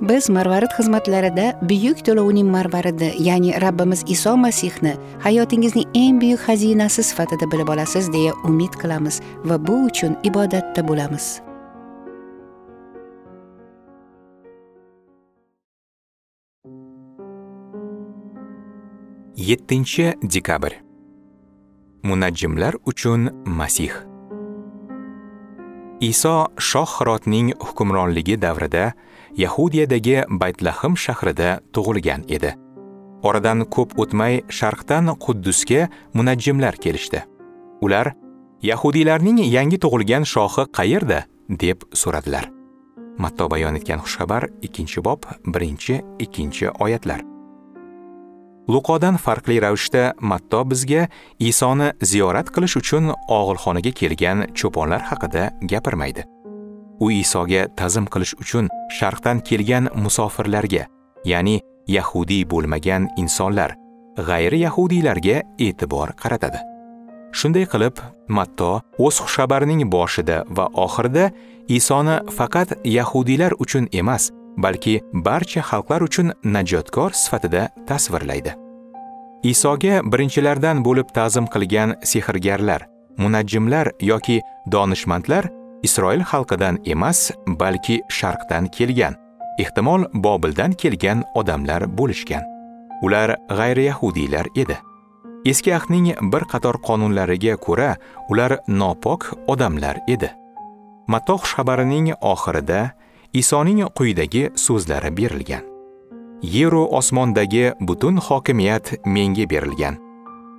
Biz marvarid xizmatlarida buyuk to'lovning marvaridi ya'ni rabbimiz iso masihni hayotingizning eng buyuk xazinasi sifatida bilib olasiz deya umid qilamiz va bu uchun ibodatda bo'lamiz. Yettinchi dekabr. Munajjimlar uchun masih. Iso shoh hirotning hukmronligi davrida yahudiyadagi baytlahm shahrida tug'ilgan edi. Oradan ko'p o'tmay sharqdan quddusga munajjimlar kelishdi. Ular yahudiylarning yangi tug'ilgan shohi qayerda? deb so'radilar. Matto bayon etgan xushxabar ikkinchi bob birinchi ikkinchi oyatlar. Luqodan farqli ravishda matto bizga isoni ziyorat qilish uchun og'ilxonaga kelgan cho'ponlar haqida gapirmaydi. U isoga ta'zim qilish uchun sharqdan kelgan musofirlarga ya'ni yahudiy bo'lmagan insonlar g'ayri yahudiylarga e'tibor qaratadi. Shunday qilib matto o'z xushxabarining boshida va oxirida isoni faqat yahudiylar uchun emas balki barcha xalqlar uchun najotkor sifatida tasvirlaydi. Isoga birinchilardan bo'lib ta'zim qilgan sehrgarlar munajjimlar yoki donishmandlar isroil xalqidan emas balki sharqdan kelgan ehtimol bobildan kelgan odamlar bo'lishgan. Ular g'ayriyahudiylar edi. Eski ahdning bir qator qonunlariga ko'ra ular nopok odamlar edi. Matto xushxabarining oxirida isoning quyidagi so'zlari berilgan. Yeru osmondagi butun hokimiyat menga berilgan.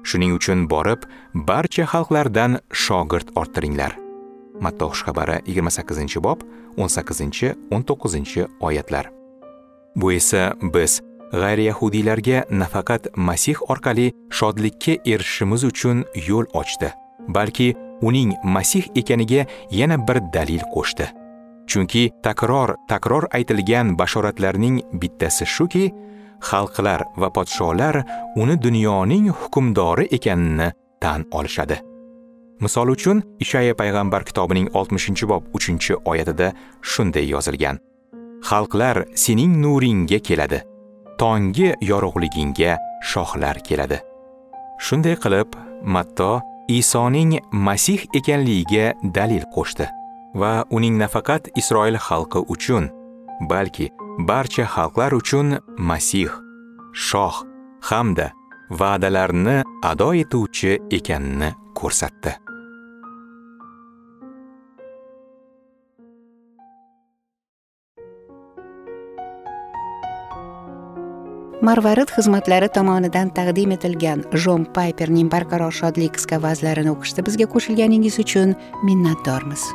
Shuning uchun borib barcha xalqlardan shogird orttiringlar. Matto xushxabari 28 bob 18 19 oyatlar. Bu esa biz g'ayriyahudilarga nafaqat masih orqali shodlikka erishishimiz uchun yo'l ochdi balki uning masih ekaniga yana bir dalil qo'shdi. Chunki takror takror aytilgan bashoratlarning bittasi shuki xalqlar va podsholar uni dunyoning hukmdori ekanini tan olishadi. Misol uchun ishaya payg'ambar kitobining 60 bob 3 oyatida shunday yozilgan. Xalqlar sening nuringga keladi tonggi yorug'ligingga shohlar keladi. Shunday qilib matto isoning masih ekanligiga dalil qo'shdi. Va uning nafaqat isroil xalqi uchun balki barcha xalqlar uchun masih shoh hamda va'dalarni ado etuvchi ekanini ko'rsatdi. Marvarid xizmatlari tomonidan taqdim etilgan jon payperning barqaror shodlik qisqa vazlarini o'qishda bizga qo'shilganingiz uchun minnatdormiz.